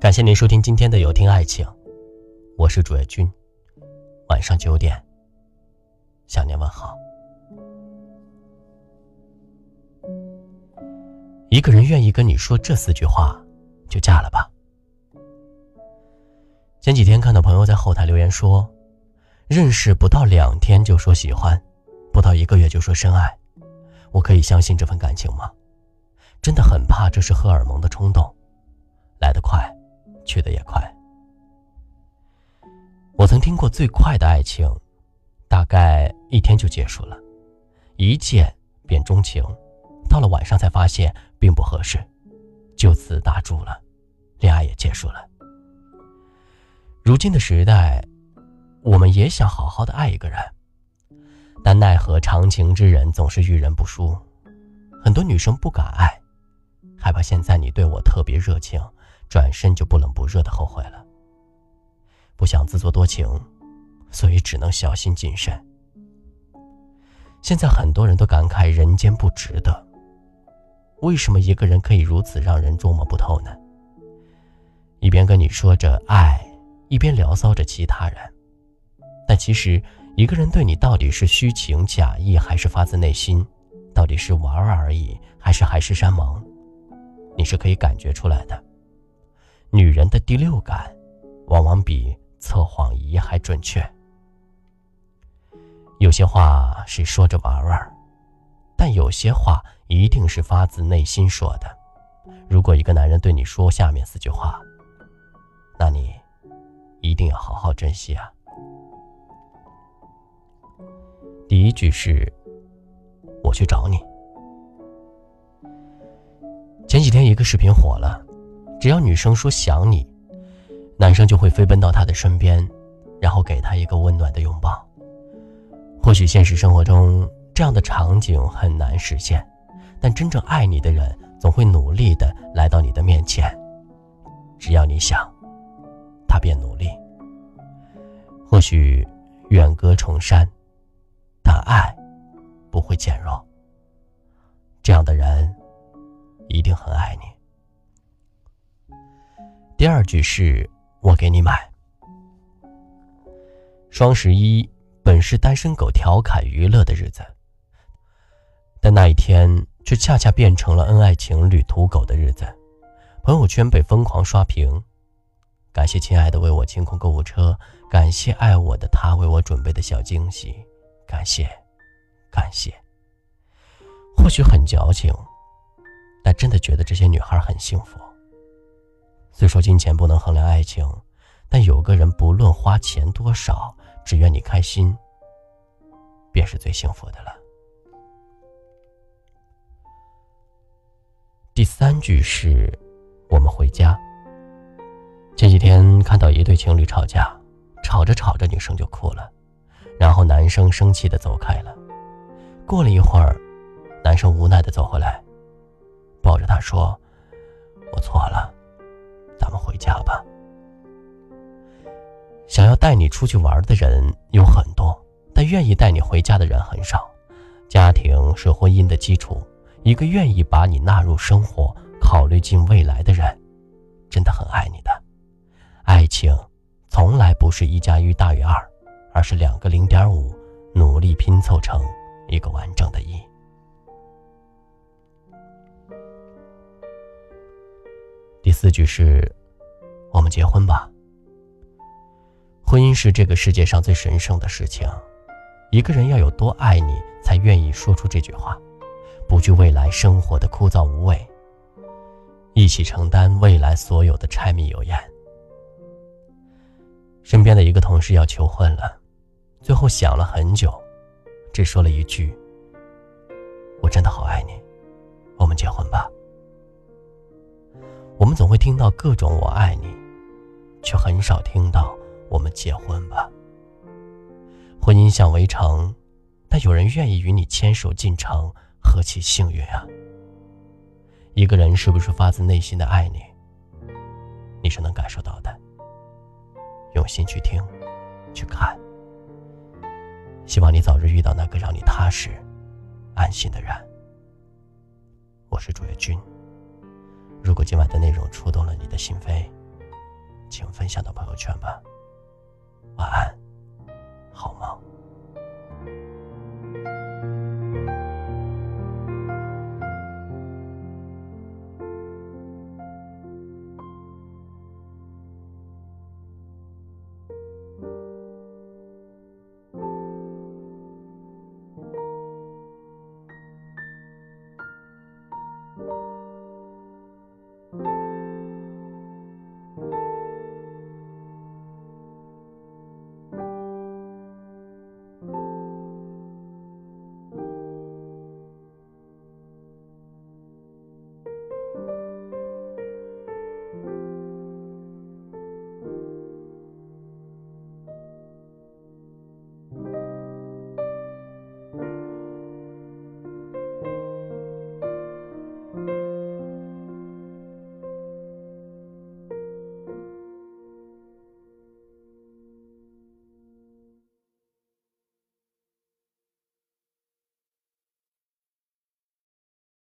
感谢您收听今天的有听爱情，我是主页君。晚上九点，向您问好。一个人愿意跟你说这四句话，就嫁了吧。前几天看到朋友在后台留言说，认识不到两天就说喜欢，不到一个月就说深爱，我可以相信这份感情吗？真的很怕这是荷尔蒙的冲动，来得快，去得也快。我曾听过最快的爱情，大概一天就结束了，一见便钟情，到了晚上才发现并不合适，就此打住了，恋爱也结束了。如今的时代，我们也想好好的爱一个人，但奈何长情之人总是遇人不淑，很多女生不敢爱。害怕现在你对我特别热情，转身就不冷不热的后悔了。不想自作多情，所以只能小心谨慎。现在很多人都感慨人间不值得。为什么一个人可以如此让人捉摸不透呢？一边跟你说着爱，一边聊骚着其他人，但其实一个人对你到底是虚情假意，还是发自内心？到底是玩玩而已，还是海誓山盟？你是可以感觉出来的，女人的第六感，往往比测谎仪还准确。有些话是说着玩玩，但有些话一定是发自内心说的。如果一个男人对你说下面四句话，那你一定要好好珍惜啊。第一句是：“我去找你。”前几天一个视频火了，只要女生说想你，男生就会飞奔到她的身边，然后给她一个温暖的拥抱。或许现实生活中这样的场景很难实现，但真正爱你的人总会努力的来到你的面前。只要你想，他便努力。或许远隔重山，但爱不会减弱。这样的人。一定很爱你。第二句是我给你买。双十一本是单身狗调侃娱乐的日子，但那一天却恰恰变成了恩爱情侣土狗的日子。朋友圈被疯狂刷屏，感谢亲爱的为我清空购物车，感谢爱我的他为我准备的小惊喜，感谢，感谢。或许很矫情。真的觉得这些女孩很幸福。虽说金钱不能衡量爱情，但有个人不论花钱多少，只愿你开心，便是最幸福的了。第三句是“我们回家”。前几天看到一对情侣吵架，吵着吵着女生就哭了，然后男生生气的走开了。过了一会儿，男生无奈的走回来。抱着他说：“我错了，咱们回家吧。”想要带你出去玩的人有很多，但愿意带你回家的人很少。家庭是婚姻的基础，一个愿意把你纳入生活、考虑进未来的人，真的很爱你的。爱情从来不是一加一大于二，而是两个零点五努力拼凑成一个完整的一。四句是：“我们结婚吧。”婚姻是这个世界上最神圣的事情，一个人要有多爱你，才愿意说出这句话，不惧未来生活的枯燥无味，一起承担未来所有的柴米油盐。身边的一个同事要求婚了，最后想了很久，只说了一句：“我真的好爱你，我们结婚。”总会听到各种“我爱你”，却很少听到“我们结婚吧”。婚姻像围城，但有人愿意与你牵手进城，何其幸运啊！一个人是不是发自内心的爱你，你是能感受到的。用心去听，去看。希望你早日遇到那个让你踏实、安心的人。我是主页君。如果今晚的内容触动了你的心扉，请分享到朋友圈吧。晚安，好梦。